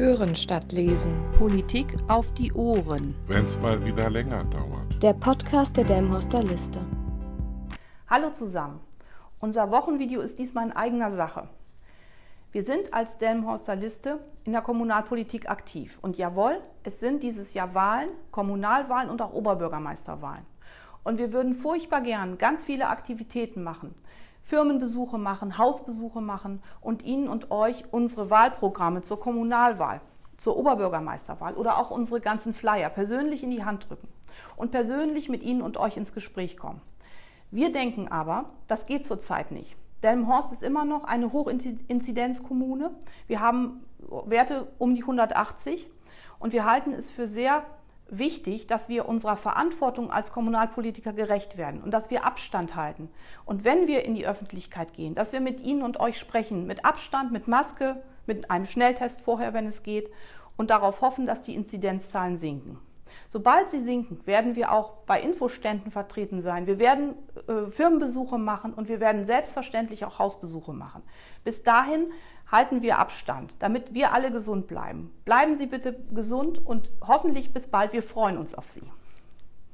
Hören statt lesen. Politik auf die Ohren. Wenn es mal wieder länger dauert. Der Podcast der Delmhorster Liste. Hallo zusammen. Unser Wochenvideo ist diesmal in eigener Sache. Wir sind als Delmhorster Liste in der Kommunalpolitik aktiv. Und jawohl, es sind dieses Jahr Wahlen, Kommunalwahlen und auch Oberbürgermeisterwahlen. Und wir würden furchtbar gern ganz viele Aktivitäten machen. Firmenbesuche machen, Hausbesuche machen und Ihnen und euch unsere Wahlprogramme zur Kommunalwahl, zur Oberbürgermeisterwahl oder auch unsere ganzen Flyer persönlich in die Hand drücken und persönlich mit Ihnen und euch ins Gespräch kommen. Wir denken aber, das geht zurzeit nicht. Delmenhorst ist immer noch eine Hochinzidenzkommune. Wir haben Werte um die 180 und wir halten es für sehr wichtig, dass wir unserer Verantwortung als Kommunalpolitiker gerecht werden und dass wir Abstand halten. Und wenn wir in die Öffentlichkeit gehen, dass wir mit Ihnen und euch sprechen, mit Abstand, mit Maske, mit einem Schnelltest vorher, wenn es geht, und darauf hoffen, dass die Inzidenzzahlen sinken. Sobald sie sinken, werden wir auch bei Infoständen vertreten sein. Wir werden äh, Firmenbesuche machen und wir werden selbstverständlich auch Hausbesuche machen. Bis dahin halten wir Abstand, damit wir alle gesund bleiben. Bleiben Sie bitte gesund und hoffentlich bis bald. Wir freuen uns auf Sie.